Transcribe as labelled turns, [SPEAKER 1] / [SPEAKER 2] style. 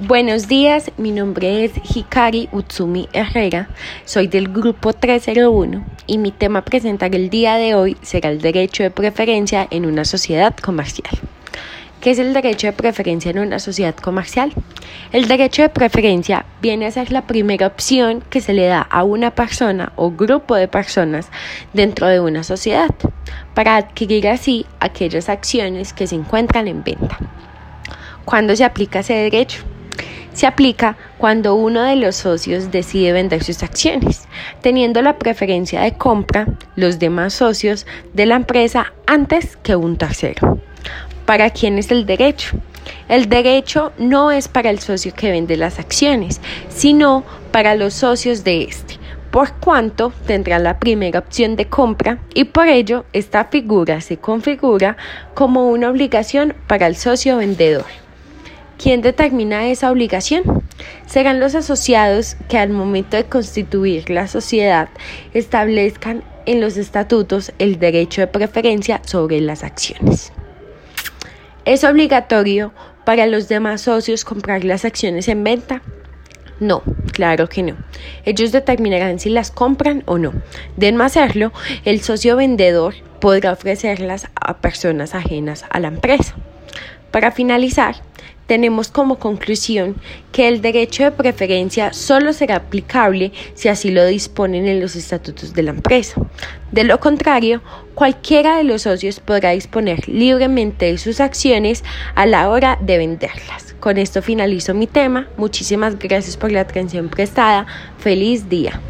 [SPEAKER 1] Buenos días, mi nombre es Hikari Utsumi Herrera, soy del grupo 301 y mi tema a presentar el día de hoy será el derecho de preferencia en una sociedad comercial. ¿Qué es el derecho de preferencia en una sociedad comercial? El derecho de preferencia viene a ser la primera opción que se le da a una persona o grupo de personas dentro de una sociedad para adquirir así aquellas acciones que se encuentran en venta. ¿Cuándo se aplica ese derecho? Se aplica cuando uno de los socios decide vender sus acciones, teniendo la preferencia de compra los demás socios de la empresa antes que un tercero. ¿Para quién es el derecho? El derecho no es para el socio que vende las acciones, sino para los socios de este, por cuanto tendrá la primera opción de compra y por ello esta figura se configura como una obligación para el socio vendedor. ¿Quién determina esa obligación? Serán los asociados que al momento de constituir la sociedad establezcan en los estatutos el derecho de preferencia sobre las acciones. ¿Es obligatorio para los demás socios comprar las acciones en venta? No, claro que no. Ellos determinarán si las compran o no. De no hacerlo, el socio vendedor podrá ofrecerlas a personas ajenas a la empresa. Para finalizar, tenemos como conclusión que el derecho de preferencia solo será aplicable si así lo disponen en los estatutos de la empresa. De lo contrario, cualquiera de los socios podrá disponer libremente de sus acciones a la hora de venderlas. Con esto finalizo mi tema. Muchísimas gracias por la atención prestada. Feliz día.